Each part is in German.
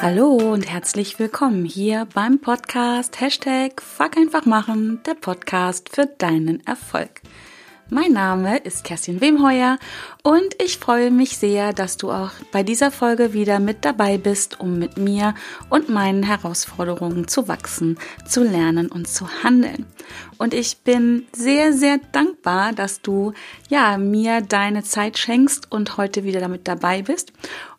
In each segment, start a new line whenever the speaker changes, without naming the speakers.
Hallo und herzlich willkommen hier beim Podcast Hashtag Fuck einfach machen, der Podcast für deinen Erfolg. Mein Name ist Kerstin Wemheuer und ich freue mich sehr, dass du auch bei dieser Folge wieder mit dabei bist, um mit mir und meinen Herausforderungen zu wachsen, zu lernen und zu handeln. Und ich bin sehr, sehr dankbar, dass du ja mir deine Zeit schenkst und heute wieder damit dabei bist.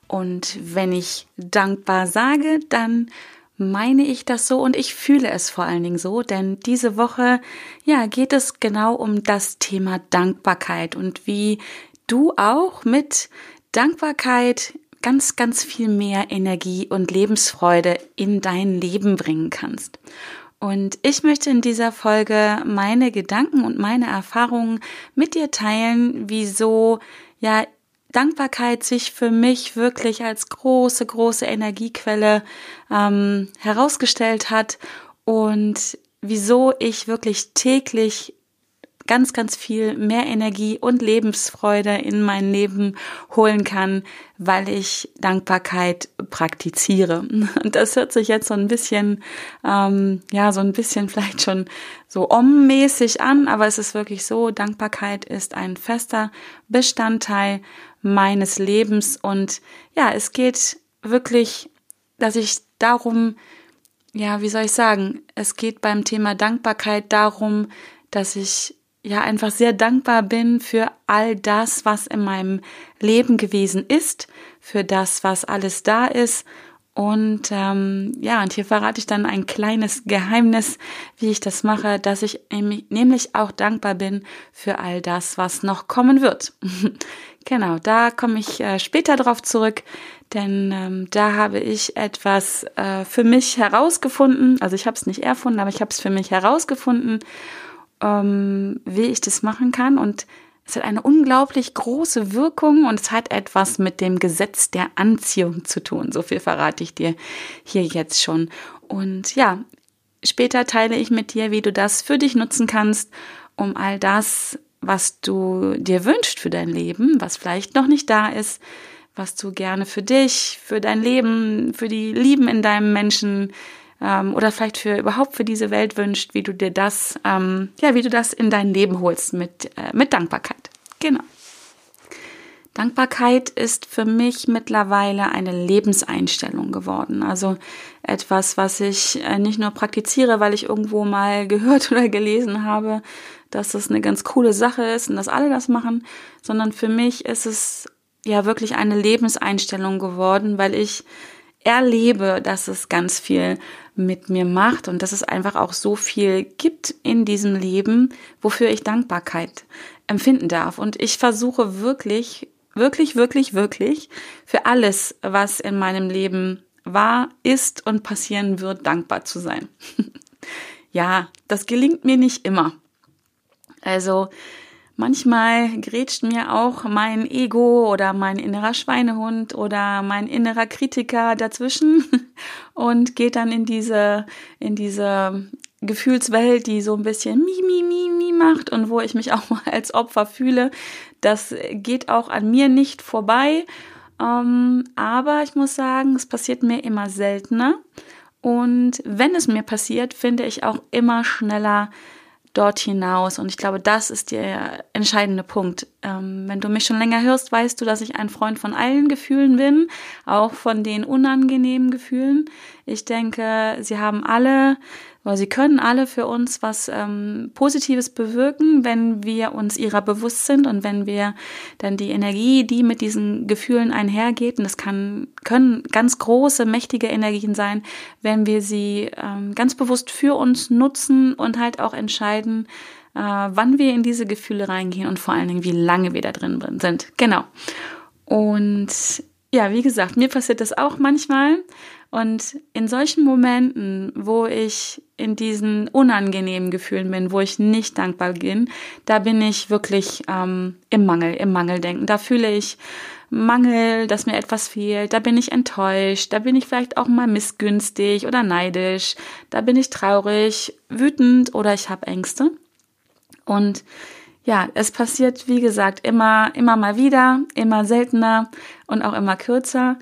Und wenn ich dankbar sage, dann meine ich das so und ich fühle es vor allen Dingen so, denn diese Woche, ja, geht es genau um das Thema Dankbarkeit und wie du auch mit Dankbarkeit ganz, ganz viel mehr Energie und Lebensfreude in dein Leben bringen kannst. Und ich möchte in dieser Folge meine Gedanken und meine Erfahrungen mit dir teilen, wieso ja Dankbarkeit sich für mich wirklich als große, große Energiequelle ähm, herausgestellt hat und wieso ich wirklich täglich ganz, ganz viel mehr Energie und Lebensfreude in mein Leben holen kann, weil ich Dankbarkeit praktiziere. Und das hört sich jetzt so ein bisschen, ähm, ja, so ein bisschen vielleicht schon so om-mäßig an, aber es ist wirklich so, Dankbarkeit ist ein fester Bestandteil meines Lebens und ja, es geht wirklich, dass ich darum, ja, wie soll ich sagen, es geht beim Thema Dankbarkeit darum, dass ich ja einfach sehr dankbar bin für all das, was in meinem Leben gewesen ist, für das, was alles da ist. Und ähm, ja, und hier verrate ich dann ein kleines Geheimnis, wie ich das mache, dass ich nämlich auch dankbar bin für all das, was noch kommen wird. genau, da komme ich äh, später drauf zurück, denn ähm, da habe ich etwas äh, für mich herausgefunden. Also ich habe es nicht erfunden, aber ich habe es für mich herausgefunden ähm, wie ich das machen kann. Und es hat eine unglaublich große Wirkung und es hat etwas mit dem Gesetz der Anziehung zu tun. So viel verrate ich dir hier jetzt schon. Und ja, später teile ich mit dir, wie du das für dich nutzen kannst, um all das, was du dir wünschst für dein Leben, was vielleicht noch nicht da ist, was du gerne für dich, für dein Leben, für die Lieben in deinem Menschen, ähm, oder vielleicht für überhaupt für diese Welt wünscht, wie du dir das, ähm, ja, wie du das in dein Leben holst mit, äh, mit Dankbarkeit. Genau. Dankbarkeit ist für mich mittlerweile eine Lebenseinstellung geworden. Also etwas, was ich äh, nicht nur praktiziere, weil ich irgendwo mal gehört oder gelesen habe, dass das eine ganz coole Sache ist und dass alle das machen, sondern für mich ist es ja wirklich eine Lebenseinstellung geworden, weil ich erlebe, dass es ganz viel mit mir macht und dass es einfach auch so viel gibt in diesem Leben, wofür ich Dankbarkeit empfinden darf. Und ich versuche wirklich, wirklich, wirklich, wirklich für alles, was in meinem Leben war, ist und passieren wird, dankbar zu sein. ja, das gelingt mir nicht immer. Also Manchmal grätscht mir auch mein Ego oder mein innerer Schweinehund oder mein innerer Kritiker dazwischen und geht dann in diese, in diese Gefühlswelt, die so ein bisschen mi, mi, mi, mi macht und wo ich mich auch mal als Opfer fühle. Das geht auch an mir nicht vorbei. Ähm, aber ich muss sagen, es passiert mir immer seltener. Und wenn es mir passiert, finde ich auch immer schneller dort hinaus. Und ich glaube, das ist der entscheidende Punkt. Ähm, wenn du mich schon länger hörst, weißt du, dass ich ein Freund von allen Gefühlen bin, auch von den unangenehmen Gefühlen. Ich denke, sie haben alle weil sie können alle für uns was ähm, Positives bewirken, wenn wir uns ihrer bewusst sind und wenn wir dann die Energie, die mit diesen Gefühlen einhergeht, und das kann, können ganz große, mächtige Energien sein, wenn wir sie ähm, ganz bewusst für uns nutzen und halt auch entscheiden, äh, wann wir in diese Gefühle reingehen und vor allen Dingen, wie lange wir da drin sind. Genau. Und ja, wie gesagt, mir passiert das auch manchmal. Und in solchen Momenten, wo ich in diesen unangenehmen Gefühlen bin, wo ich nicht dankbar bin, da bin ich wirklich ähm, im Mangel, im Mangeldenken. Da fühle ich Mangel, dass mir etwas fehlt, da bin ich enttäuscht, da bin ich vielleicht auch mal missgünstig oder neidisch, da bin ich traurig, wütend oder ich habe Ängste. Und ja, es passiert, wie gesagt, immer, immer mal wieder, immer seltener und auch immer kürzer,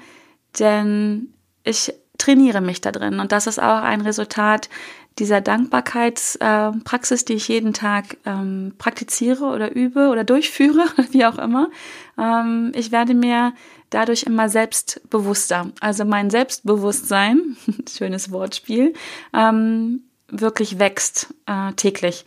denn ich trainiere mich da drin. Und das ist auch ein Resultat dieser Dankbarkeitspraxis, die ich jeden Tag ähm, praktiziere oder übe oder durchführe, wie auch immer. Ähm, ich werde mir dadurch immer selbstbewusster. Also mein Selbstbewusstsein, schönes Wortspiel, ähm, wirklich wächst äh, täglich.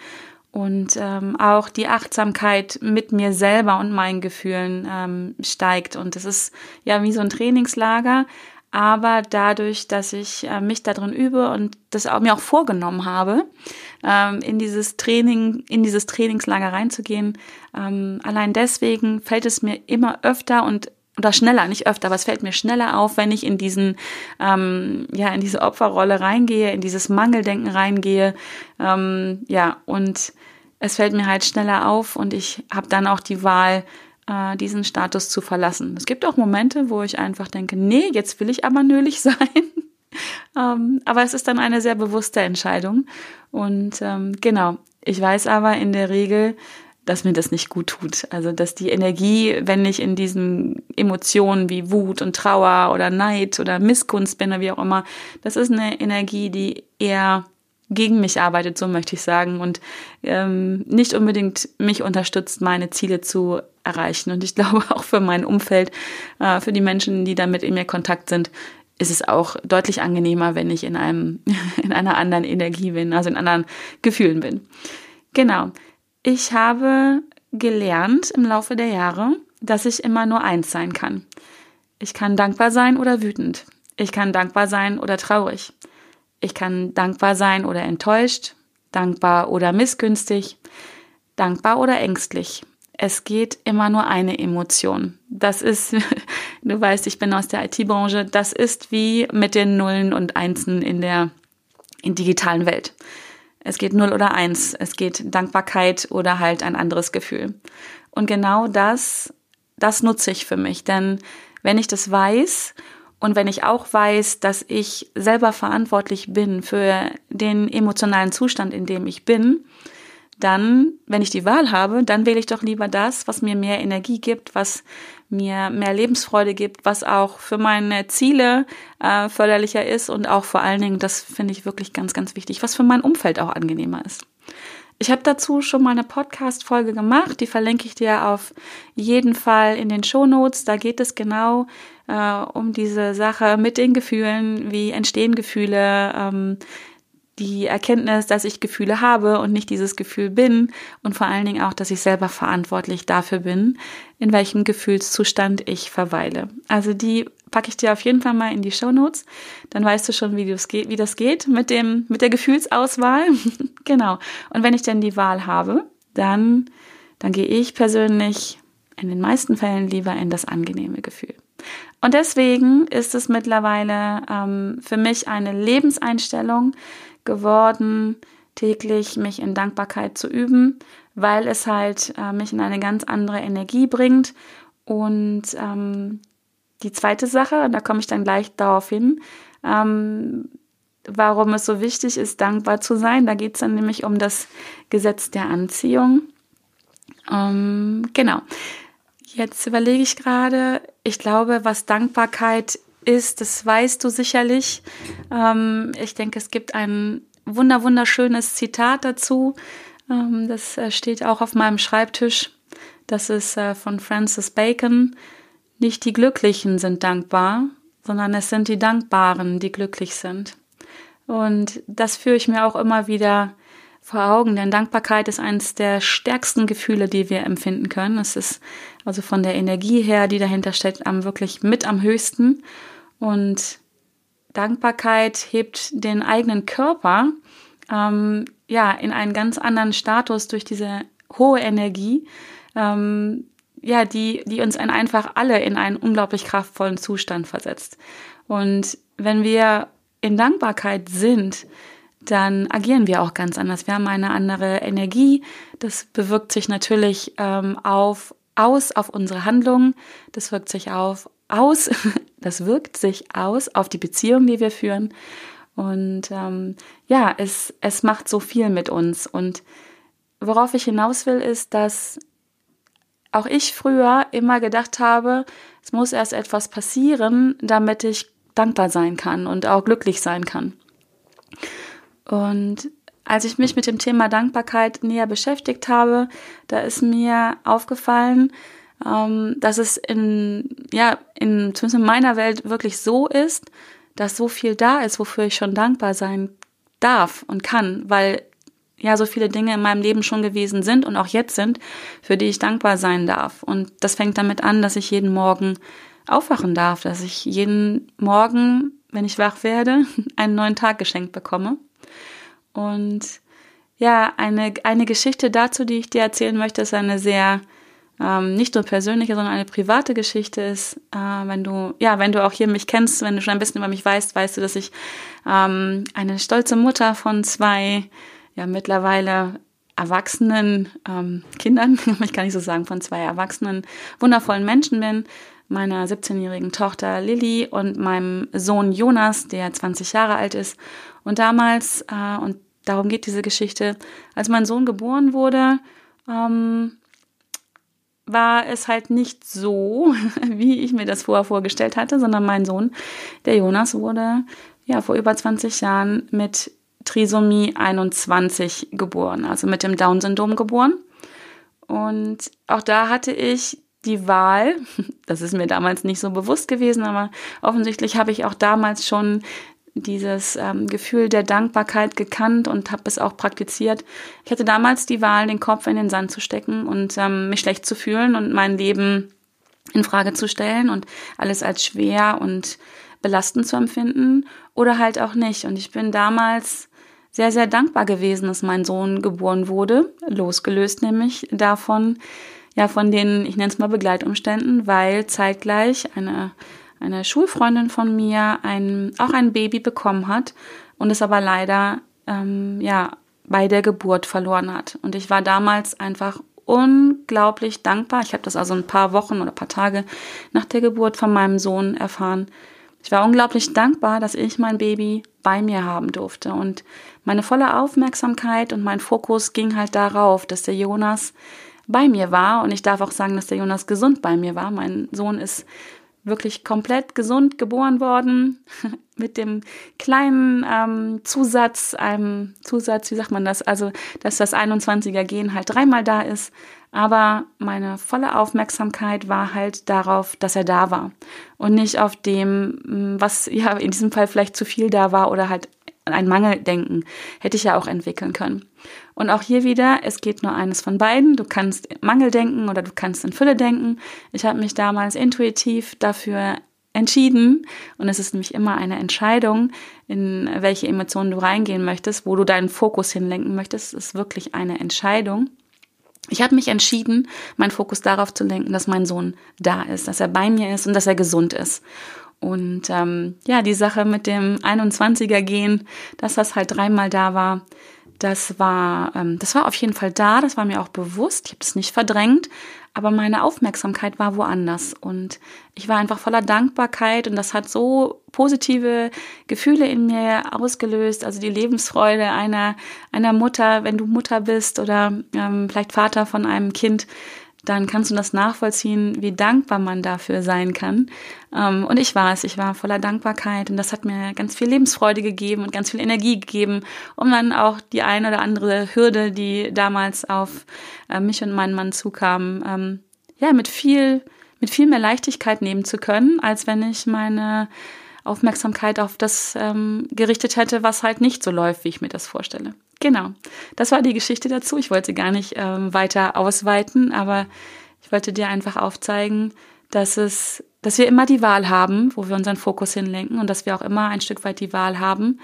Und ähm, auch die Achtsamkeit mit mir selber und meinen Gefühlen ähm, steigt. Und es ist ja wie so ein Trainingslager, aber dadurch, dass ich äh, mich darin übe und das auch, mir auch vorgenommen habe, ähm, in dieses Training, in dieses Trainingslager reinzugehen, ähm, allein deswegen fällt es mir immer öfter und oder schneller, nicht öfter, aber es fällt mir schneller auf, wenn ich in diesen, ähm, ja, in diese Opferrolle reingehe, in dieses Mangeldenken reingehe, ähm, ja, und es fällt mir halt schneller auf und ich habe dann auch die Wahl, äh, diesen Status zu verlassen. Es gibt auch Momente, wo ich einfach denke, nee, jetzt will ich aber nölig sein. ähm, aber es ist dann eine sehr bewusste Entscheidung. Und ähm, genau, ich weiß aber in der Regel, dass mir das nicht gut tut. Also, dass die Energie, wenn ich in diesen Emotionen wie Wut und Trauer oder Neid oder Missgunst bin oder wie auch immer, das ist eine Energie, die eher gegen mich arbeitet, so möchte ich sagen, und ähm, nicht unbedingt mich unterstützt, meine Ziele zu erreichen. Und ich glaube auch für mein Umfeld, äh, für die Menschen, die damit in mir Kontakt sind, ist es auch deutlich angenehmer, wenn ich in einem, in einer anderen Energie bin, also in anderen Gefühlen bin. Genau. Ich habe gelernt im Laufe der Jahre, dass ich immer nur eins sein kann. Ich kann dankbar sein oder wütend. Ich kann dankbar sein oder traurig. Ich kann dankbar sein oder enttäuscht, dankbar oder missgünstig, dankbar oder ängstlich. Es geht immer nur eine Emotion. Das ist, du weißt, ich bin aus der IT-Branche, das ist wie mit den Nullen und Einsen in der in digitalen Welt. Es geht null oder eins. Es geht Dankbarkeit oder halt ein anderes Gefühl. Und genau das, das nutze ich für mich. Denn wenn ich das weiß und wenn ich auch weiß, dass ich selber verantwortlich bin für den emotionalen Zustand, in dem ich bin, dann, wenn ich die Wahl habe, dann wähle ich doch lieber das, was mir mehr Energie gibt, was mir mehr Lebensfreude gibt, was auch für meine Ziele äh, förderlicher ist und auch vor allen Dingen, das finde ich wirklich ganz, ganz wichtig, was für mein Umfeld auch angenehmer ist. Ich habe dazu schon mal eine Podcast-Folge gemacht, die verlinke ich dir auf jeden Fall in den Show Notes. Da geht es genau äh, um diese Sache mit den Gefühlen, wie entstehen Gefühle, ähm, die Erkenntnis, dass ich Gefühle habe und nicht dieses Gefühl bin und vor allen Dingen auch, dass ich selber verantwortlich dafür bin, in welchem Gefühlszustand ich verweile. Also die packe ich dir auf jeden Fall mal in die Show Notes. Dann weißt du schon, wie das geht, wie das geht mit dem, mit der Gefühlsauswahl. genau. Und wenn ich denn die Wahl habe, dann, dann gehe ich persönlich in den meisten Fällen lieber in das angenehme Gefühl. Und deswegen ist es mittlerweile ähm, für mich eine Lebenseinstellung geworden, täglich mich in Dankbarkeit zu üben, weil es halt äh, mich in eine ganz andere Energie bringt und ähm, die zweite Sache, da komme ich dann gleich darauf hin, ähm, warum es so wichtig ist, dankbar zu sein. Da geht es dann nämlich um das Gesetz der Anziehung. Ähm, genau. Jetzt überlege ich gerade, ich glaube, was Dankbarkeit ist, das weißt du sicherlich. Ähm, ich denke, es gibt ein wunder wunderschönes Zitat dazu. Ähm, das äh, steht auch auf meinem Schreibtisch. Das ist äh, von Francis Bacon. Nicht die Glücklichen sind dankbar, sondern es sind die Dankbaren, die glücklich sind. Und das führe ich mir auch immer wieder vor Augen, denn Dankbarkeit ist eines der stärksten Gefühle, die wir empfinden können. Es ist also von der Energie her, die dahinter steckt, am wirklich mit am höchsten. Und Dankbarkeit hebt den eigenen Körper ähm, ja in einen ganz anderen Status durch diese hohe Energie. Ähm, ja, die, die uns ein, einfach alle in einen unglaublich kraftvollen Zustand versetzt. Und wenn wir in Dankbarkeit sind, dann agieren wir auch ganz anders. Wir haben eine andere Energie. Das bewirkt sich natürlich ähm, auf, aus auf unsere Handlungen. Das wirkt sich auf, aus, das wirkt sich aus auf die Beziehung, die wir führen. Und ähm, ja, es, es macht so viel mit uns. Und worauf ich hinaus will, ist, dass auch ich früher immer gedacht habe, es muss erst etwas passieren, damit ich dankbar sein kann und auch glücklich sein kann. Und als ich mich mit dem Thema Dankbarkeit näher beschäftigt habe, da ist mir aufgefallen, ähm, dass es in, ja, in, zumindest in meiner Welt wirklich so ist, dass so viel da ist, wofür ich schon dankbar sein darf und kann, weil ja so viele Dinge in meinem Leben schon gewesen sind und auch jetzt sind, für die ich dankbar sein darf. Und das fängt damit an, dass ich jeden Morgen aufwachen darf, dass ich jeden Morgen, wenn ich wach werde, einen neuen Tag geschenkt bekomme. Und ja, eine, eine Geschichte dazu, die ich dir erzählen möchte, ist eine sehr ähm, nicht nur persönliche, sondern eine private Geschichte ist, äh, wenn du, ja, wenn du auch hier mich kennst, wenn du schon ein bisschen über mich weißt, weißt du, dass ich ähm, eine stolze Mutter von zwei, ja, mittlerweile erwachsenen ähm, Kindern, ich kann nicht so sagen, von zwei erwachsenen, wundervollen Menschen bin, meiner 17-jährigen Tochter Lilly und meinem Sohn Jonas, der 20 Jahre alt ist. Und damals, äh, und darum geht diese Geschichte, als mein Sohn geboren wurde, ähm, war es halt nicht so, wie ich mir das vorher vorgestellt hatte, sondern mein Sohn, der Jonas, wurde ja vor über 20 Jahren mit Trisomie 21 geboren, also mit dem Down-Syndrom geboren. Und auch da hatte ich die Wahl, das ist mir damals nicht so bewusst gewesen, aber offensichtlich habe ich auch damals schon dieses ähm, Gefühl der Dankbarkeit gekannt und habe es auch praktiziert. Ich hatte damals die Wahl, den Kopf in den Sand zu stecken und ähm, mich schlecht zu fühlen und mein Leben in Frage zu stellen und alles als schwer und belastend zu empfinden oder halt auch nicht. Und ich bin damals sehr, sehr dankbar gewesen, dass mein Sohn geboren wurde, losgelöst nämlich davon, ja, von den, ich nenne es mal Begleitumständen, weil zeitgleich eine eine Schulfreundin von mir ein, auch ein Baby bekommen hat und es aber leider ähm, ja bei der Geburt verloren hat. Und ich war damals einfach unglaublich dankbar. Ich habe das also ein paar Wochen oder paar Tage nach der Geburt von meinem Sohn erfahren. Ich war unglaublich dankbar, dass ich mein Baby bei mir haben durfte. Und meine volle Aufmerksamkeit und mein Fokus ging halt darauf, dass der Jonas bei mir war. Und ich darf auch sagen, dass der Jonas gesund bei mir war. Mein Sohn ist wirklich komplett gesund geboren worden, mit dem kleinen ähm, Zusatz, einem Zusatz, wie sagt man das, also dass das 21er Gen halt dreimal da ist. Aber meine volle Aufmerksamkeit war halt darauf, dass er da war und nicht auf dem, was ja in diesem Fall vielleicht zu viel da war oder halt ein Mangeldenken hätte ich ja auch entwickeln können. Und auch hier wieder, es geht nur eines von beiden. Du kannst Mangel denken oder du kannst in Fülle denken. Ich habe mich damals intuitiv dafür entschieden und es ist nämlich immer eine Entscheidung, in welche Emotionen du reingehen möchtest, wo du deinen Fokus hinlenken möchtest. Es ist wirklich eine Entscheidung. Ich habe mich entschieden, meinen Fokus darauf zu lenken, dass mein Sohn da ist, dass er bei mir ist und dass er gesund ist. Und ähm, ja, die Sache mit dem 21er gehen, dass das halt dreimal da war, das war, ähm, das war auf jeden Fall da, das war mir auch bewusst, ich habe es nicht verdrängt, aber meine Aufmerksamkeit war woanders. Und ich war einfach voller Dankbarkeit und das hat so positive Gefühle in mir ausgelöst, also die Lebensfreude einer, einer Mutter, wenn du Mutter bist oder ähm, vielleicht Vater von einem Kind, dann kannst du das nachvollziehen, wie dankbar man dafür sein kann. Ähm, und ich war es, ich war voller Dankbarkeit und das hat mir ganz viel Lebensfreude gegeben und ganz viel Energie gegeben, um dann auch die eine oder andere Hürde, die damals auf äh, mich und meinen Mann zukam, ähm, ja, mit viel, mit viel mehr Leichtigkeit nehmen zu können, als wenn ich meine Aufmerksamkeit auf das ähm, gerichtet hätte, was halt nicht so läuft, wie ich mir das vorstelle. Genau, das war die Geschichte dazu. Ich wollte gar nicht ähm, weiter ausweiten, aber ich wollte dir einfach aufzeigen, dass es, dass wir immer die Wahl haben, wo wir unseren Fokus hinlenken und dass wir auch immer ein Stück weit die Wahl haben,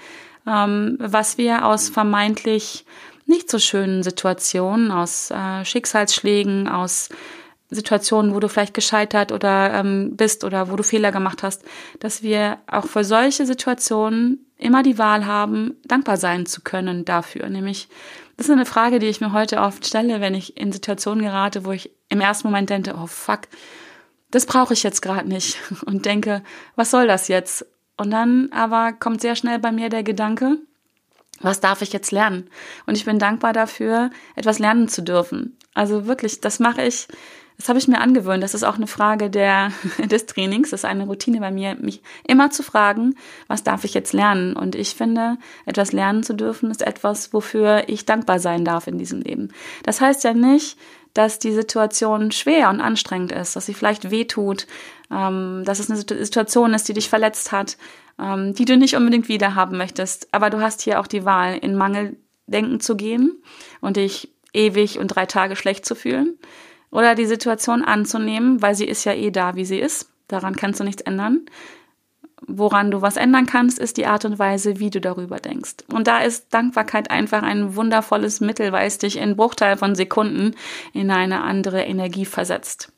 ähm, was wir aus vermeintlich nicht so schönen Situationen, aus äh, Schicksalsschlägen, aus Situationen, wo du vielleicht gescheitert oder ähm, bist oder wo du Fehler gemacht hast, dass wir auch für solche Situationen immer die Wahl haben, dankbar sein zu können dafür. Nämlich, das ist eine Frage, die ich mir heute oft stelle, wenn ich in Situationen gerate, wo ich im ersten Moment denke, oh fuck, das brauche ich jetzt gerade nicht und denke, was soll das jetzt? Und dann aber kommt sehr schnell bei mir der Gedanke, was darf ich jetzt lernen? Und ich bin dankbar dafür, etwas lernen zu dürfen. Also wirklich, das mache ich Das habe ich mir angewöhnt. Das ist auch eine Frage der, des Trainings. Das ist eine Routine bei mir, mich immer zu fragen, was darf ich jetzt lernen? Und ich finde, etwas lernen zu dürfen, ist etwas, wofür ich dankbar sein darf in diesem Leben. Das heißt ja nicht, dass die Situation schwer und anstrengend ist, dass sie vielleicht wehtut, ähm, dass es eine Situation ist, die dich verletzt hat, ähm, die du nicht unbedingt wieder haben möchtest. Aber du hast hier auch die Wahl, in Mangeldenken zu gehen und dich ewig und drei Tage schlecht zu fühlen oder die Situation anzunehmen, weil sie ist ja eh da, wie sie ist. Daran kannst du nichts ändern. Woran du was ändern kannst, ist die Art und Weise, wie du darüber denkst. Und da ist Dankbarkeit einfach ein wundervolles Mittel, weil es dich in Bruchteil von Sekunden in eine andere Energie versetzt.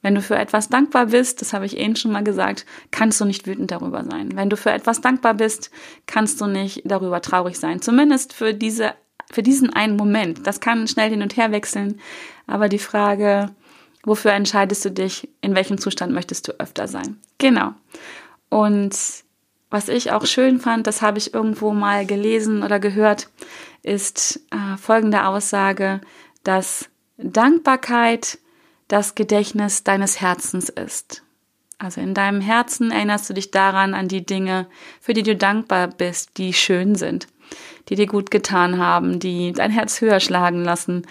Wenn du für etwas dankbar bist, das habe ich eben schon mal gesagt, kannst du nicht wütend darüber sein. Wenn du für etwas dankbar bist, kannst du nicht darüber traurig sein. Zumindest für diese, für diesen einen Moment. Das kann schnell hin und her wechseln. Aber die Frage, wofür entscheidest du dich? In welchem Zustand möchtest du öfter sein? Genau. Und was ich auch schön fand, das habe ich irgendwo mal gelesen oder gehört, ist äh, folgende Aussage, dass Dankbarkeit das Gedächtnis deines Herzens ist. Also in deinem Herzen erinnerst du dich daran an die Dinge, für die du dankbar bist, die schön sind, die dir gut getan haben, die dein Herz höher schlagen lassen.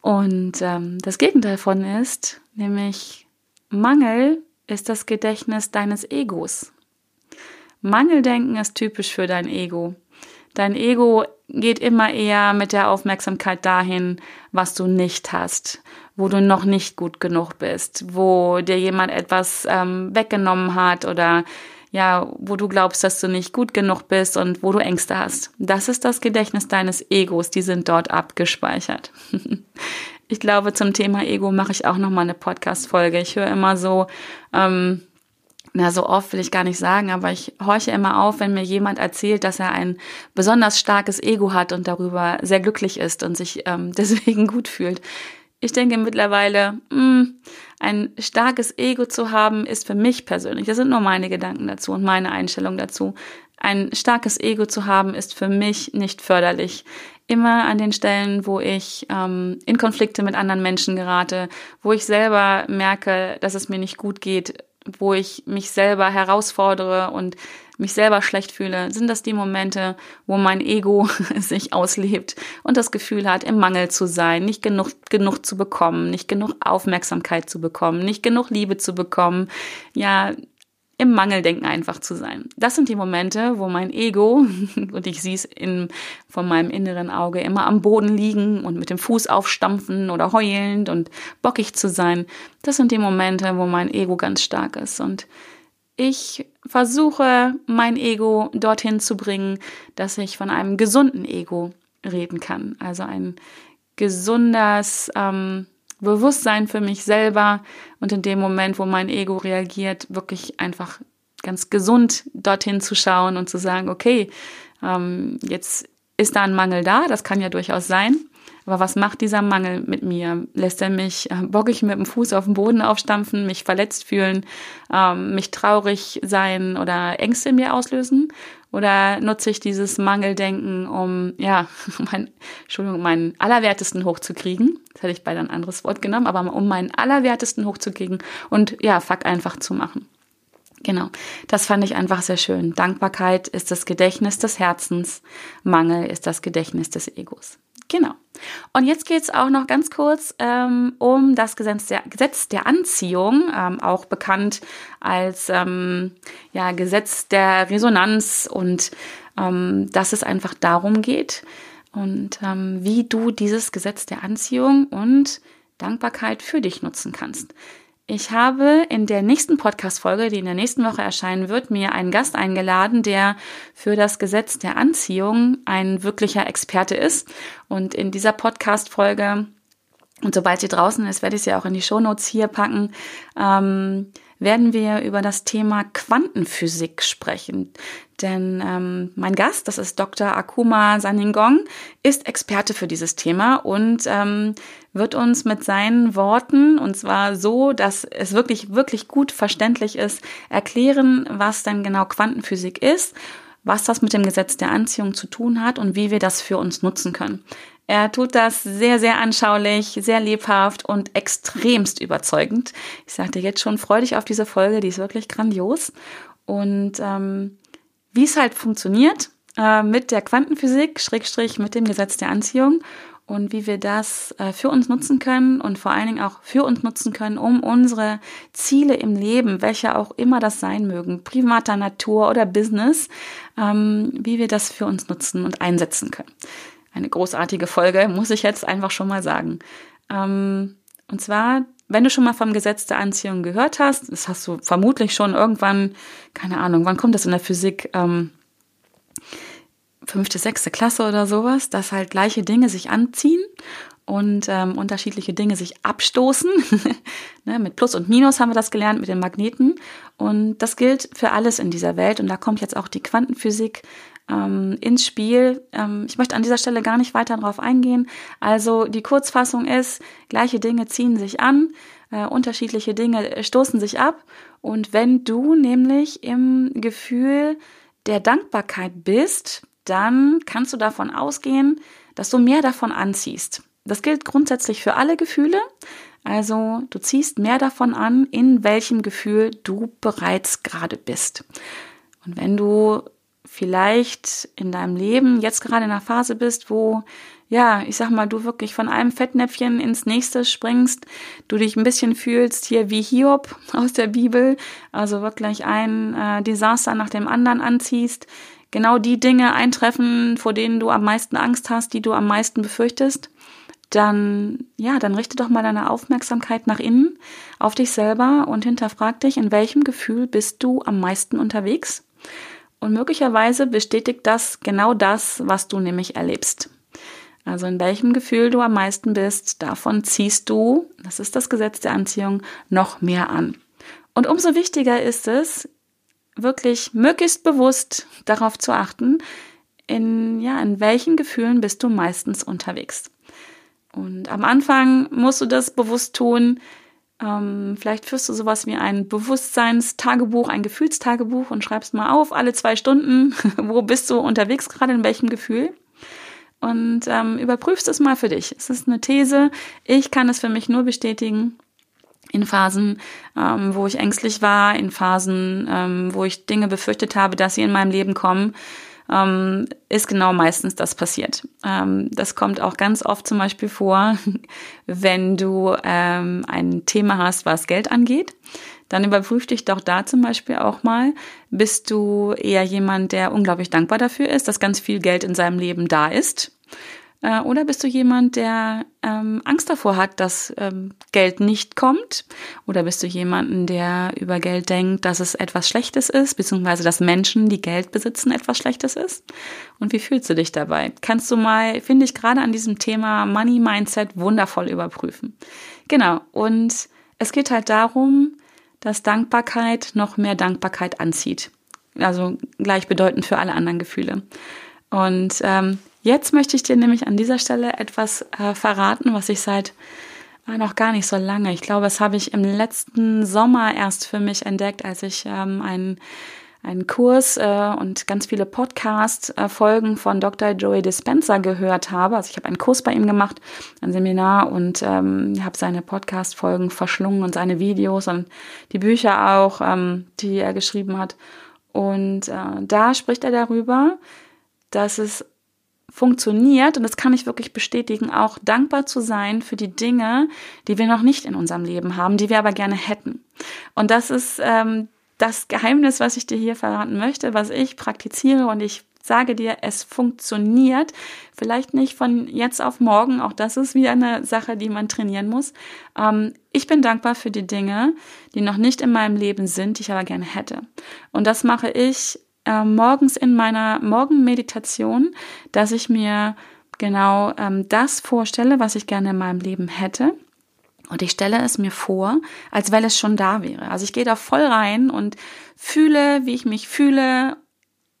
Und ähm, das Gegenteil von ist, nämlich Mangel ist das Gedächtnis deines Egos. Mangeldenken ist typisch für dein Ego. Dein Ego geht immer eher mit der Aufmerksamkeit dahin, was du nicht hast, wo du noch nicht gut genug bist, wo dir jemand etwas ähm, weggenommen hat oder ja, wo du glaubst, dass du nicht gut genug bist und wo du Ängste hast. Das ist das Gedächtnis deines Egos, die sind dort abgespeichert. Ich glaube, zum Thema Ego mache ich auch noch mal eine Podcast-Folge. Ich höre immer so, ähm, na, so oft will ich gar nicht sagen, aber ich horche immer auf, wenn mir jemand erzählt, dass er ein besonders starkes Ego hat und darüber sehr glücklich ist und sich ähm, deswegen gut fühlt. Ich denke mittlerweile, mh, hm, ein starkes Ego zu haben, ist für mich persönlich, das sind nur meine Gedanken dazu und meine Einstellung dazu, ein starkes Ego zu haben, ist für mich nicht förderlich. Immer an den Stellen, wo ich ähm, in Konflikte mit anderen Menschen gerate, wo ich selber merke, dass es mir nicht gut geht, wo ich mich selber herausfordere und mich selber schlecht fühle, sind das die Momente, wo mein Ego sich auslebt und das Gefühl hat, im Mangel zu sein, nicht genug, genug zu bekommen, nicht genug Aufmerksamkeit zu bekommen, nicht genug Liebe zu bekommen, ja, im Mangeldenken einfach zu sein. Das sind die Momente, wo mein Ego, und ich sehe es in, von meinem inneren Auge, immer am Boden liegen und mit dem Fuß aufstampfen oder heulend und bockig zu sein. Das sind die Momente, wo mein Ego ganz stark ist. Und ich versuche, mein Ego dorthin zu bringen, dass ich von einem gesunden Ego reden kann. Also ein gesundes, ähm, Bewusstsein für mich selber und in dem Moment, wo mein Ego reagiert, wirklich einfach ganz gesund dorthin zu schauen und zu sagen, okay, ähm, jetzt ist da ein Mangel da, das kann ja durchaus sein. Aber was macht dieser Mangel mit mir? Lässt er mich äh, bockig mit dem Fuß auf den Boden aufstampfen, mich verletzt fühlen, ähm, mich traurig sein oder Ängste in mir auslösen? Oder nutze ich dieses Mangeldenken, um, ja, mein, Entschuldigung, meinen Allerwertesten hochzukriegen? Das hätte ich bei ein anderes Wort genommen, aber um meinen Allerwertesten hochzukriegen und, ja, fuck einfach zu machen. Genau, das fand ich einfach sehr schön. Dankbarkeit ist das Gedächtnis des Herzens, Mangel ist das Gedächtnis des Egos. Genau. Und jetzt geht es auch noch ganz kurz ähm, um das Gesetz der, Gesetz der Anziehung, ähm, auch bekannt als ähm, ja, Gesetz der Resonanz und ähm, dass es einfach darum geht und ähm, wie du dieses Gesetz der Anziehung und Dankbarkeit für dich nutzen kannst. Ich habe in der nächsten Podcast-Folge, die in der nächsten Woche erscheinen wird, mir einen Gast eingeladen, der für das Gesetz der Anziehung ein wirklicher Experte ist. Und in dieser Podcast-Folge, und sobald sie draußen ist, werde ich sie auch in die Shownotes hier packen, ähm, werden wir über das Thema Quantenphysik sprechen. Denn ähm, mein Gast, das ist Dr. Akuma Saningong, ist Experte für dieses Thema und ähm, wird uns mit seinen Worten, und zwar so, dass es wirklich, wirklich gut verständlich ist, erklären, was denn genau Quantenphysik ist was das mit dem Gesetz der Anziehung zu tun hat und wie wir das für uns nutzen können. Er tut das sehr, sehr anschaulich, sehr lebhaft und extremst überzeugend. Ich sagte jetzt schon, freu dich auf diese Folge, die ist wirklich grandios. Und ähm, wie es halt funktioniert äh, mit der Quantenphysik, Schrägstrich mit dem Gesetz der Anziehung und wie wir das äh, für uns nutzen können und vor allen Dingen auch für uns nutzen können, um unsere Ziele im Leben, welche auch immer das sein mögen, privater Natur oder Business, ähm, wie wir das für uns nutzen und einsetzen können eine großartige Folge, muss ich jetzt einfach schon mal sagen. Ähm, und zwar, wenn du schon mal vom Gesetz der Anziehung gehört hast, das hast du vermutlich schon irgendwann, keine Ahnung, wann kommt das in der Physik? Ähm, fünfte, sechste Klasse oder sowas, dass halt gleiche Dinge sich anziehen und ähm, unterschiedliche Dinge sich abstoßen. ne, mit Plus und Minus haben wir das gelernt mit den Magneten. Und das gilt für alles in dieser Welt. Und da kommt jetzt auch die Quantenphysik ähm, ins Spiel. Ähm, ich möchte an dieser Stelle gar nicht weiter darauf eingehen. Also die Kurzfassung ist, gleiche Dinge ziehen sich an, äh, unterschiedliche Dinge stoßen sich ab. Und wenn du nämlich im Gefühl der Dankbarkeit bist, dann kannst du davon ausgehen, dass du mehr davon anziehst. Das gilt grundsätzlich für alle Gefühle. Also du ziehst mehr davon an, in welchem Gefühl du bereits gerade bist. Und wenn du vielleicht in deinem Leben jetzt gerade in einer Phase bist, wo ja, ich sag mal, du wirklich von einem Fettnäpfchen ins nächste springst, du dich ein bisschen fühlst hier wie Hiob aus der Bibel, also wirklich ein äh, Desaster nach dem anderen anziehst, genau die Dinge eintreffen, vor denen du am meisten Angst hast, die du am meisten befürchtest, dann ja, dann richte doch mal deine Aufmerksamkeit nach innen auf dich selber und hinterfrag dich, in welchem Gefühl bist du am meisten unterwegs? Und möglicherweise bestätigt das genau das, was du nämlich erlebst. Also in welchem Gefühl du am meisten bist, davon ziehst du, das ist das Gesetz der Anziehung, noch mehr an. Und umso wichtiger ist es, wirklich möglichst bewusst darauf zu achten, in, ja, in welchen Gefühlen bist du meistens unterwegs. Und am Anfang musst du das bewusst tun, ähm, vielleicht führst du sowas wie ein Bewusstseinstagebuch, ein Gefühlstagebuch und schreibst mal auf, alle zwei Stunden, wo bist du unterwegs, gerade in welchem Gefühl. Und ähm, überprüfst es mal für dich. Es ist eine These. Ich kann es für mich nur bestätigen. In Phasen, ähm, wo ich ängstlich war, in Phasen, ähm, wo ich Dinge befürchtet habe, dass sie in meinem Leben kommen, ähm, ist genau meistens das passiert. Ähm, das kommt auch ganz oft zum Beispiel vor, wenn du ähm, ein Thema hast, was Geld angeht. Dann überprüf dich doch da zum Beispiel auch mal, bist du eher jemand, der unglaublich dankbar dafür ist, dass ganz viel Geld in seinem Leben da ist äh, oder bist du jemand, der ähm, Angst davor hat, dass ähm, Geld nicht kommt? Oder bist du jemanden, der über Geld denkt, dass es etwas Schlechtes ist, beziehungsweise dass Menschen, die Geld besitzen, etwas Schlechtes ist? Und wie fühlst du dich dabei? Kannst du mal, finde ich, gerade an diesem Thema Money Mindset wundervoll überprüfen. Genau. Und es geht halt darum, dass Dankbarkeit noch mehr Dankbarkeit anzieht. Also gleichbedeutend für alle anderen Gefühle. Und ähm, Jetzt möchte ich dir nämlich an dieser Stelle etwas äh, verraten, was ich seit äh, noch gar nicht so lange, ich glaube, das habe ich im letzten Sommer erst für mich entdeckt, als ich ähm, einen einen Kurs äh, und ganz viele Podcast-Folgen von Dr. Joey Dispenza gehört habe. Also ich habe einen Kurs bei ihm gemacht, ein Seminar und ähm, habe seine Podcast-Folgen verschlungen und seine Videos und die Bücher auch, ähm, die er geschrieben hat. Und äh, da spricht er darüber, dass es funktioniert, und das kann ich wirklich bestätigen, auch dankbar zu sein für die Dinge, die wir noch nicht in unserem Leben haben, die wir aber gerne hätten. Und das ist ähm, das Geheimnis, was ich dir hier verraten möchte, was ich praktiziere und ich sage dir, es funktioniert. Vielleicht nicht von jetzt auf morgen, auch das ist wieder eine Sache, die man trainieren muss. Ähm, ich bin dankbar für die Dinge, die noch nicht in meinem Leben sind, die ich aber gerne hätte. Und das mache ich äh, morgens in meiner Morgenmeditation, dass ich mir genau ähm, das vorstelle, was ich gerne in meinem Leben hätte. Und ich stelle es mir vor, als wenn es schon da wäre. Also ich gehe da voll rein und fühle, wie ich mich fühle,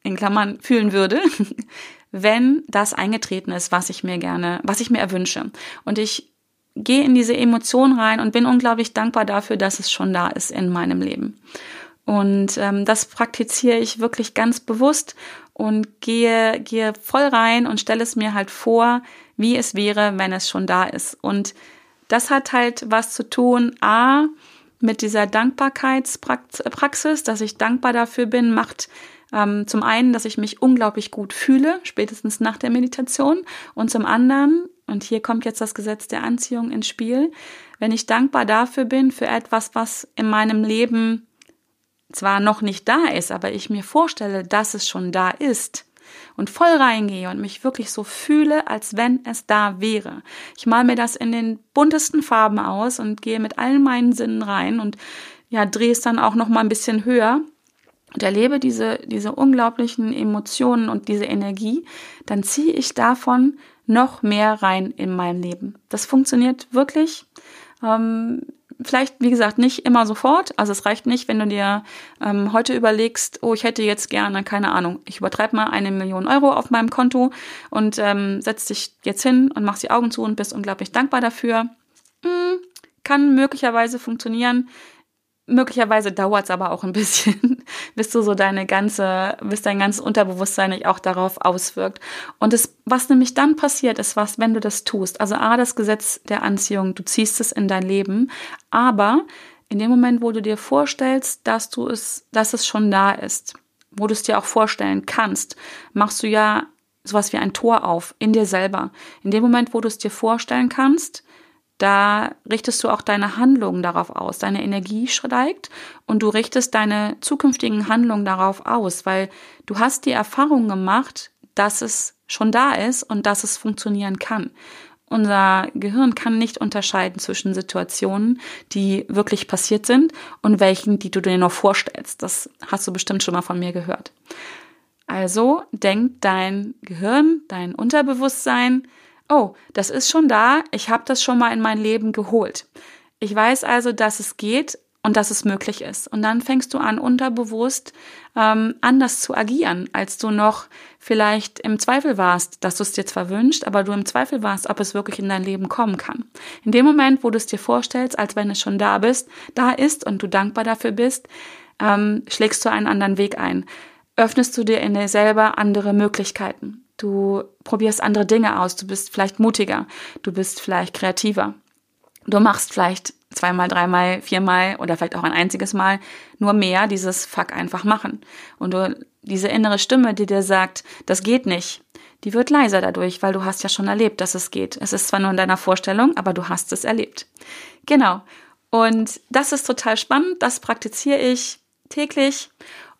in Klammern fühlen würde, wenn das eingetreten ist, was ich mir gerne, was ich mir erwünsche. Und ich gehe in diese Emotion rein und bin unglaublich dankbar dafür, dass es schon da ist in meinem Leben. Und ähm, das praktiziere ich wirklich ganz bewusst und gehe, gehe voll rein und stelle es mir halt vor, wie es wäre, wenn es schon da ist. Und das hat halt was zu tun, a, mit dieser Dankbarkeitspraxis, dass ich dankbar dafür bin, macht ähm, zum einen, dass ich mich unglaublich gut fühle, spätestens nach der Meditation, und zum anderen, und hier kommt jetzt das Gesetz der Anziehung ins Spiel, wenn ich dankbar dafür bin, für etwas, was in meinem Leben zwar noch nicht da ist, aber ich mir vorstelle, dass es schon da ist, und voll reingehe und mich wirklich so fühle, als wenn es da wäre. Ich mal mir das in den buntesten Farben aus und gehe mit allen meinen Sinnen rein und ja, drehe es dann auch noch mal ein bisschen höher und erlebe diese, diese unglaublichen Emotionen und diese Energie, dann ziehe ich davon noch mehr rein in mein Leben. Das funktioniert wirklich. Ähm, vielleicht, wie gesagt, nicht immer sofort. Also es reicht nicht, wenn du dir ähm, heute überlegst, oh, ich hätte jetzt gerne, keine Ahnung, ich übertreibe mal eine Million Euro auf meinem Konto und ähm, setzt dich jetzt hin und machst die Augen zu und bist unglaublich dankbar dafür. Hm, kann möglicherweise funktionieren. Möglicherweise dauert es aber auch ein bisschen, bis du so deine ganze, bis dein ganzes Unterbewusstsein sich auch darauf auswirkt. Und das, was nämlich dann passiert, ist was, wenn du das tust. Also A, das Gesetz der Anziehung, du ziehst es in dein Leben, aber in dem Moment, wo du dir vorstellst, dass du es, dass es schon da ist, wo du es dir auch vorstellen kannst, machst du ja sowas wie ein Tor auf in dir selber. In dem Moment, wo du es dir vorstellen kannst, da richtest du auch deine Handlungen darauf aus. Deine Energie steigt und du richtest deine zukünftigen Handlungen darauf aus, weil du hast die Erfahrung gemacht, dass es schon da ist und dass es funktionieren kann. Unser Gehirn kann nicht unterscheiden zwischen Situationen, die wirklich passiert sind und welchen, die du dir noch vorstellst. Das hast du bestimmt schon mal von mir gehört. Also denkt dein Gehirn, dein Unterbewusstsein, oh, das ist schon da, ich habe das schon mal in mein Leben geholt. Ich weiß also, dass es geht und dass es möglich ist. Und dann fängst du an, unterbewusst ähm, anders zu agieren, als du noch vielleicht im Zweifel warst, dass du es dir zwar wünscht, aber du im Zweifel warst, ob es wirklich in dein Leben kommen kann. In dem Moment, wo du es dir vorstellst, als wenn es schon da bist, da ist und du dankbar dafür bist, ähm, schlägst du einen anderen Weg ein. Öffnest du dir in dir selber andere Möglichkeiten. Du probierst andere Dinge aus. Du bist vielleicht mutiger. Du bist vielleicht kreativer. Du machst vielleicht zweimal, dreimal, viermal oder vielleicht auch ein einziges Mal nur mehr dieses Fuck einfach machen. Und du, diese innere Stimme, die dir sagt, das geht nicht, die wird leiser dadurch, weil du hast ja schon erlebt, dass es geht. Es ist zwar nur in deiner Vorstellung, aber du hast es erlebt. Genau. Und das ist total spannend. Das praktiziere ich täglich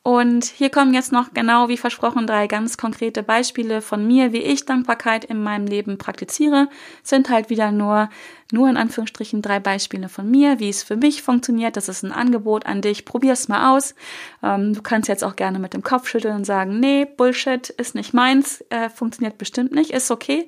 und hier kommen jetzt noch genau wie versprochen drei ganz konkrete Beispiele von mir, wie ich Dankbarkeit in meinem Leben praktiziere. Sind halt wieder nur, nur in Anführungsstrichen drei Beispiele von mir, wie es für mich funktioniert. Das ist ein Angebot an dich. Probier's mal aus. Ähm, du kannst jetzt auch gerne mit dem Kopf schütteln und sagen, nee, Bullshit ist nicht meins, äh, funktioniert bestimmt nicht, ist okay.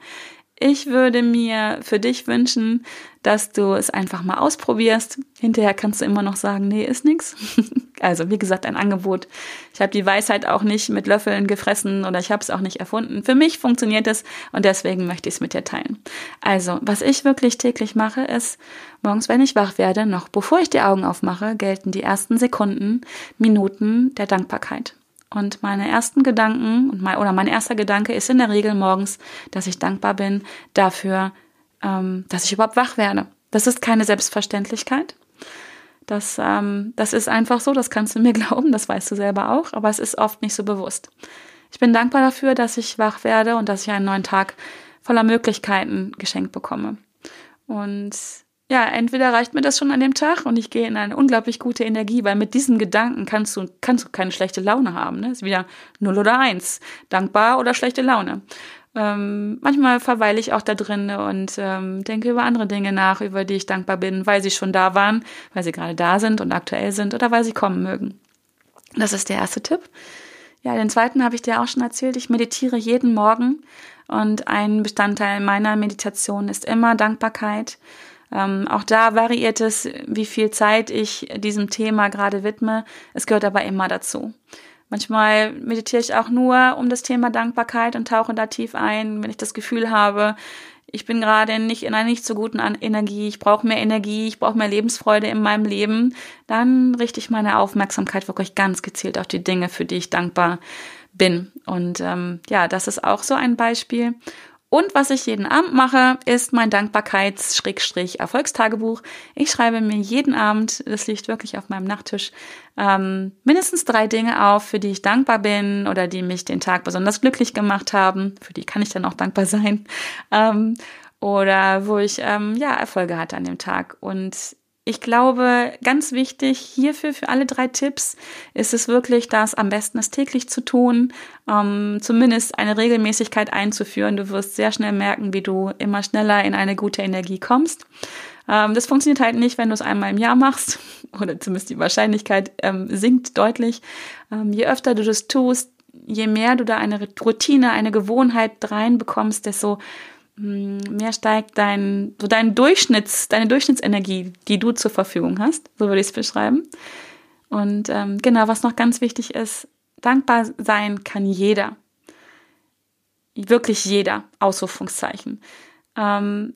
Ich würde mir für dich wünschen, dass du es einfach mal ausprobierst. Hinterher kannst du immer noch sagen, nee, ist nix. Also wie gesagt, ein Angebot. Ich habe die Weisheit auch nicht mit Löffeln gefressen oder ich habe es auch nicht erfunden. Für mich funktioniert es und deswegen möchte ich es mit dir teilen. Also, was ich wirklich täglich mache, ist, morgens, wenn ich wach werde, noch bevor ich die Augen aufmache, gelten die ersten Sekunden, Minuten der Dankbarkeit. Und meine ersten Gedanken und mein, oder mein erster Gedanke ist in der Regel morgens, dass ich dankbar bin dafür, ähm, dass ich überhaupt wach werde. Das ist keine Selbstverständlichkeit. Das, ähm, das ist einfach so, das kannst du mir glauben, das weißt du selber auch, aber es ist oft nicht so bewusst. Ich bin dankbar dafür, dass ich wach werde und dass ich einen neuen Tag voller Möglichkeiten geschenkt bekomme. Und ja, entweder reicht mir das schon an dem Tag und ich gehe in eine unglaublich gute Energie, weil mit diesen Gedanken kannst du, kannst du keine schlechte Laune haben. Ne? Ist wieder null oder eins. Dankbar oder schlechte Laune. Ähm, manchmal verweile ich auch da drin und ähm, denke über andere Dinge nach, über die ich dankbar bin, weil sie schon da waren, weil sie gerade da sind und aktuell sind oder weil sie kommen mögen. Das ist der erste Tipp. Ja, den zweiten habe ich dir auch schon erzählt. Ich meditiere jeden Morgen und ein Bestandteil meiner Meditation ist immer Dankbarkeit. Ähm, auch da variiert es, wie viel Zeit ich diesem Thema gerade widme. Es gehört aber immer dazu. Manchmal meditiere ich auch nur um das Thema Dankbarkeit und tauche da tief ein, wenn ich das Gefühl habe, ich bin gerade nicht in einer nicht so guten Energie, ich brauche mehr Energie, ich brauche mehr Lebensfreude in meinem Leben, dann richte ich meine Aufmerksamkeit wirklich ganz gezielt auf die Dinge, für die ich dankbar bin. Und ähm, ja, das ist auch so ein Beispiel. Und was ich jeden Abend mache, ist mein Dankbarkeits-Erfolgstagebuch. Ich schreibe mir jeden Abend, das liegt wirklich auf meinem Nachttisch, ähm, mindestens drei Dinge auf, für die ich dankbar bin oder die mich den Tag besonders glücklich gemacht haben. Für die kann ich dann auch dankbar sein. Ähm, oder wo ich ähm, ja Erfolge hatte an dem Tag. Und ich glaube, ganz wichtig hierfür, für alle drei Tipps, ist es wirklich, das am besten ist täglich zu tun, ähm, zumindest eine Regelmäßigkeit einzuführen. Du wirst sehr schnell merken, wie du immer schneller in eine gute Energie kommst. Ähm, das funktioniert halt nicht, wenn du es einmal im Jahr machst, oder zumindest die Wahrscheinlichkeit ähm, sinkt deutlich. Ähm, je öfter du das tust, je mehr du da eine Routine, eine Gewohnheit reinbekommst, desto mehr steigt dein, so dein Durchschnitts, deine Durchschnittsenergie, die du zur Verfügung hast. So würde ich es beschreiben. Und ähm, genau, was noch ganz wichtig ist, dankbar sein kann jeder. Wirklich jeder, Ausrufungszeichen. Ähm,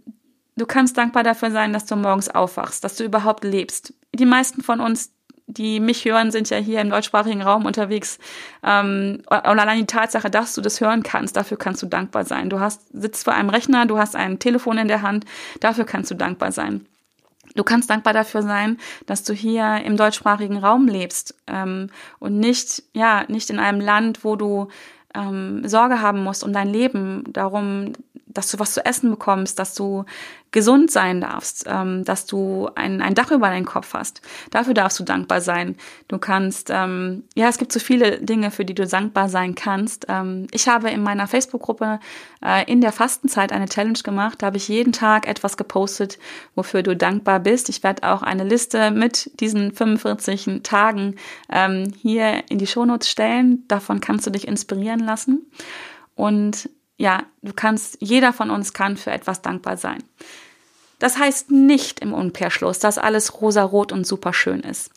du kannst dankbar dafür sein, dass du morgens aufwachst, dass du überhaupt lebst. Die meisten von uns die mich hören, sind ja hier im deutschsprachigen Raum unterwegs. Ähm, und allein die Tatsache, dass du das hören kannst, dafür kannst du dankbar sein. Du hast, sitzt vor einem Rechner, du hast ein Telefon in der Hand, dafür kannst du dankbar sein. Du kannst dankbar dafür sein, dass du hier im deutschsprachigen Raum lebst ähm, und nicht, ja, nicht in einem Land, wo du ähm, Sorge haben musst um dein Leben, darum, dass du was zu essen bekommst, dass du gesund sein darfst, ähm, dass du ein, ein Dach über deinen Kopf hast. Dafür darfst du dankbar sein. Du kannst, ähm, ja, es gibt so viele Dinge, für die du dankbar sein kannst. Ähm, ich habe in meiner Facebook-Gruppe äh, in der Fastenzeit eine Challenge gemacht. Da habe ich jeden Tag etwas gepostet, wofür du dankbar bist. Ich werde auch eine Liste mit diesen 45 Tagen ähm, hier in die Shownotes stellen. Davon kannst du dich inspirieren lassen. Und ja, du kannst, jeder von uns kann für etwas dankbar sein. Das heißt nicht im Umkehrschluss, dass alles rosarot und super schön ist.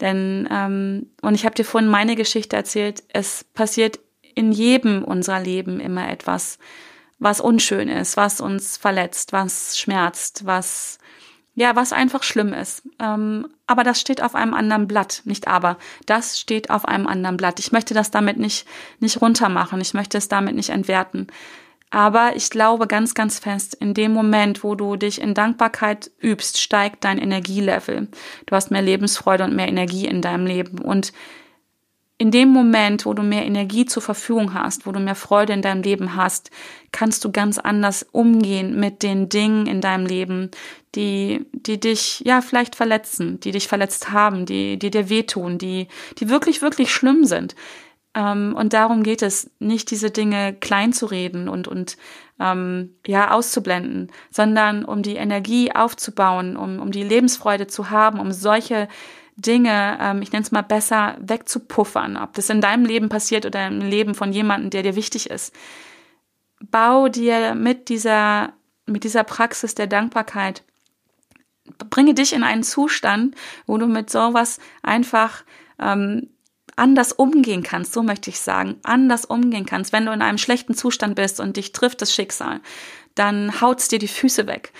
Denn, ähm, und ich habe dir vorhin meine Geschichte erzählt, es passiert in jedem unserer Leben immer etwas, was unschön ist, was uns verletzt, was schmerzt, was ja, was einfach schlimm ist. Ähm, aber das steht auf einem anderen Blatt, nicht aber. Das steht auf einem anderen Blatt. Ich möchte das damit nicht, nicht runtermachen. Ich möchte es damit nicht entwerten. Aber ich glaube ganz, ganz fest, in dem Moment, wo du dich in Dankbarkeit übst, steigt dein Energielevel. Du hast mehr Lebensfreude und mehr Energie in deinem Leben. Und in dem Moment, wo du mehr Energie zur Verfügung hast, wo du mehr Freude in deinem Leben hast, kannst du ganz anders umgehen mit den Dingen in deinem Leben, die, die dich, ja, vielleicht verletzen, die dich verletzt haben, die, die dir wehtun, die, die wirklich, wirklich schlimm sind. Ähm, und darum geht es, nicht diese Dinge klein zu reden und, und ähm, ja, auszublenden, sondern um die Energie aufzubauen, um, um die Lebensfreude zu haben, um solche Dinge, ähm, ich nenne es mal besser, wegzupuffern, ob das in deinem Leben passiert oder im Leben von jemandem, der dir wichtig ist. Bau dir mit dieser, mit dieser Praxis der Dankbarkeit, bringe dich in einen Zustand, wo du mit sowas einfach ähm, anders umgehen kannst, so möchte ich sagen, anders umgehen kannst. Wenn du in einem schlechten Zustand bist und dich trifft das Schicksal, dann haut's dir die Füße weg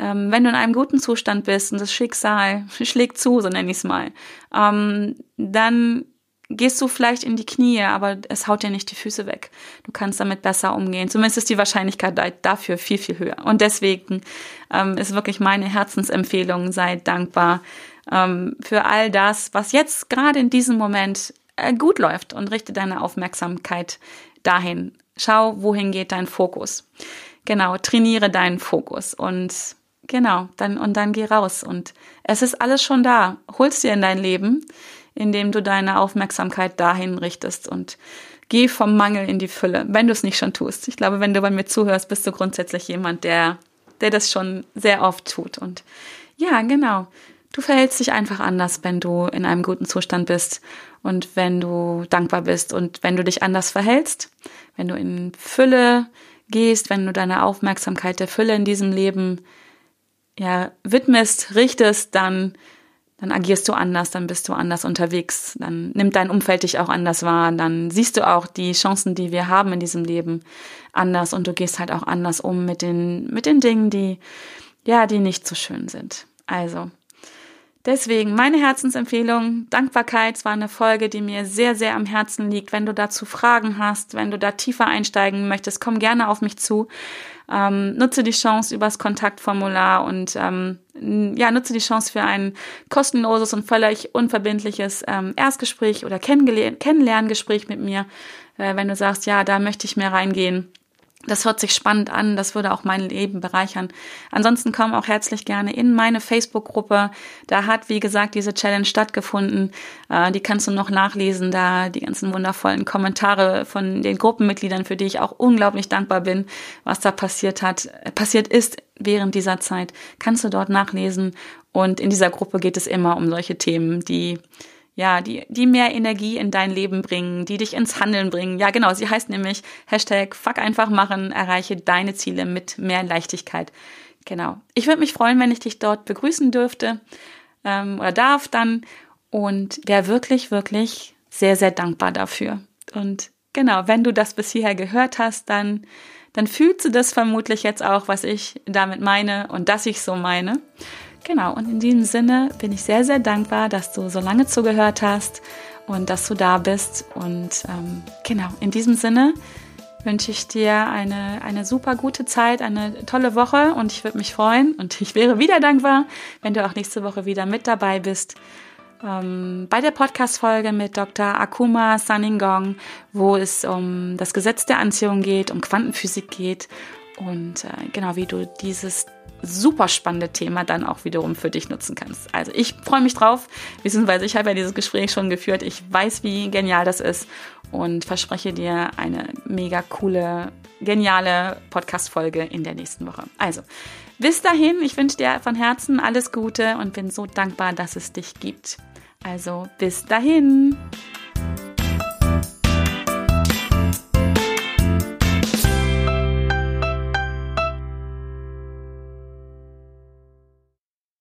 ähm, wenn du in einem guten Zustand bist und das Schicksal schlägt zu, so nenne ich es mal, ähm, dann gehst du vielleicht in die Knie, aber es haut dir nicht die Füße weg. Du kannst damit besser umgehen. Zumindest ist die Wahrscheinlichkeit dafür viel, viel höher. Und deswegen ähm, ist wirklich meine Herzensempfehlung, sei dankbar ähm, für all das, was jetzt gerade in diesem Moment äh, gut läuft und richte deine Aufmerksamkeit dahin. Schau, wohin geht dein Fokus. Genau, trainiere deinen Fokus und Genau, dann und dann geh raus und es ist alles schon da. Holst dir in dein Leben, indem du deine Aufmerksamkeit dahin richtest und geh vom Mangel in die Fülle, wenn du es nicht schon tust. Ich glaube, wenn du bei mir zuhörst, bist du grundsätzlich jemand, der der das schon sehr oft tut und ja, genau. Du verhältst dich einfach anders, wenn du in einem guten Zustand bist und wenn du dankbar bist und wenn du dich anders verhältst, wenn du in Fülle gehst, wenn du deine Aufmerksamkeit der Fülle in diesem Leben ja, widmest, richtest, dann, dann agierst du anders, dann bist du anders unterwegs, dann nimmt dein Umfeld dich auch anders wahr, dann siehst du auch die Chancen, die wir haben in diesem Leben anders und du gehst halt auch anders um mit den, mit den Dingen, die, ja, die nicht so schön sind. Also, Deswegen meine Herzensempfehlung, Dankbarkeit war eine Folge, die mir sehr, sehr am Herzen liegt. Wenn du dazu Fragen hast, wenn du da tiefer einsteigen möchtest, komm gerne auf mich zu. Ähm, nutze die Chance übers Kontaktformular und ähm, ja, nutze die Chance für ein kostenloses und völlig unverbindliches ähm, Erstgespräch oder Kennenlerngespräch mit mir, äh, wenn du sagst, ja, da möchte ich mehr reingehen das hört sich spannend an, das würde auch mein Leben bereichern. Ansonsten komm auch herzlich gerne in meine Facebook-Gruppe. Da hat, wie gesagt, diese Challenge stattgefunden. Äh, die kannst du noch nachlesen, da die ganzen wundervollen Kommentare von den Gruppenmitgliedern, für die ich auch unglaublich dankbar bin, was da passiert hat, passiert ist während dieser Zeit, kannst du dort nachlesen. Und in dieser Gruppe geht es immer um solche Themen, die ja, die, die mehr Energie in dein Leben bringen, die dich ins Handeln bringen. Ja, genau, sie heißt nämlich Hashtag Fuck einfach machen, erreiche deine Ziele mit mehr Leichtigkeit. Genau. Ich würde mich freuen, wenn ich dich dort begrüßen dürfte ähm, oder darf dann und wäre wirklich, wirklich sehr, sehr dankbar dafür. Und genau, wenn du das bis hierher gehört hast, dann, dann fühlst du das vermutlich jetzt auch, was ich damit meine und dass ich so meine. Genau, und in diesem Sinne bin ich sehr, sehr dankbar, dass du so lange zugehört hast und dass du da bist. Und ähm, genau, in diesem Sinne wünsche ich dir eine, eine super gute Zeit, eine tolle Woche und ich würde mich freuen und ich wäre wieder dankbar, wenn du auch nächste Woche wieder mit dabei bist. Ähm, bei der Podcast-Folge mit Dr. Akuma Saningong, wo es um das Gesetz der Anziehung geht, um Quantenphysik geht und äh, genau wie du dieses super spannende Thema dann auch wiederum für dich nutzen kannst. Also ich freue mich drauf, beziehungsweise ich habe ja dieses Gespräch schon geführt. Ich weiß, wie genial das ist und verspreche dir eine mega coole, geniale Podcast-Folge in der nächsten Woche. Also, bis dahin, ich wünsche dir von Herzen alles Gute und bin so dankbar, dass es dich gibt. Also, bis dahin.